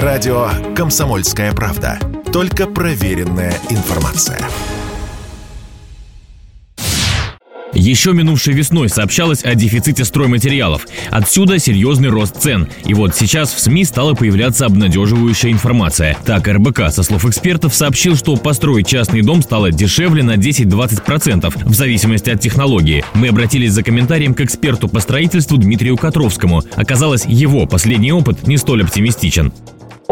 Радио «Комсомольская правда». Только проверенная информация. Еще минувшей весной сообщалось о дефиците стройматериалов. Отсюда серьезный рост цен. И вот сейчас в СМИ стала появляться обнадеживающая информация. Так, РБК, со слов экспертов, сообщил, что построить частный дом стало дешевле на 10-20% в зависимости от технологии. Мы обратились за комментарием к эксперту по строительству Дмитрию Котровскому. Оказалось, его последний опыт не столь оптимистичен.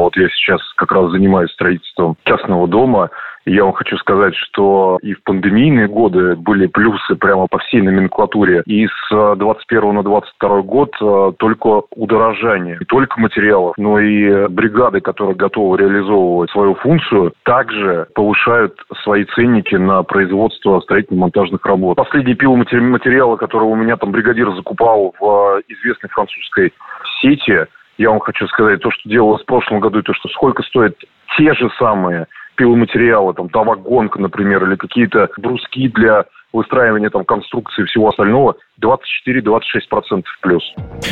Вот я сейчас как раз занимаюсь строительством частного дома. И я вам хочу сказать, что и в пандемийные годы были плюсы прямо по всей номенклатуре. И с 21 на 22 год э, только удорожание. Не только материалов, но и бригады, которые готовы реализовывать свою функцию, также повышают свои ценники на производство строительно-монтажных работ. Последние пиломатериалы, которые у меня там бригадир закупал в известной французской сети, я вам хочу сказать, то, что делалось в прошлом году, и то, что сколько стоят те же самые пиломатериалы, там, тавагонка, например, или какие-то бруски для выстраивания там конструкции и всего остального 24-26% плюс.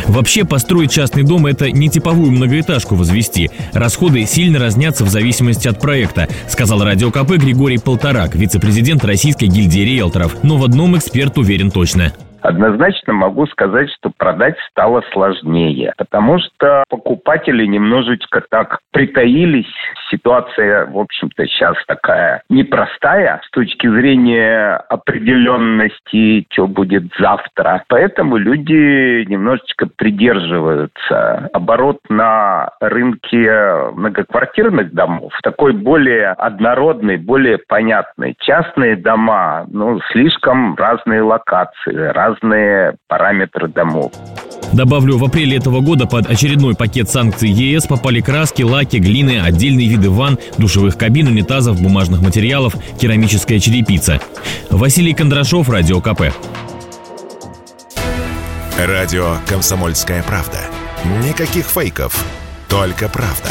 Вообще построить частный дом – это не типовую многоэтажку возвести. Расходы сильно разнятся в зависимости от проекта, сказал радио КП Григорий Полторак, вице-президент Российской гильдии риэлторов. Но в одном эксперт уверен точно – Однозначно могу сказать, что продать стало сложнее, потому что покупатели немножечко так притаились. Ситуация, в общем-то, сейчас такая непростая с точки зрения определенности, что будет завтра. Поэтому люди немножечко придерживаются. Оборот на рынке многоквартирных домов такой более однородный, более понятный. Частные дома, ну, слишком разные локации, разные параметры домов. Добавлю, в апреле этого года под очередной пакет санкций ЕС попали краски, лаки, глины, отдельные виды ванн, душевых кабин, унитазов, бумажных материалов, керамическая черепица. Василий Кондрашов, Радио КП. Радио «Комсомольская правда». Никаких фейков, только правда.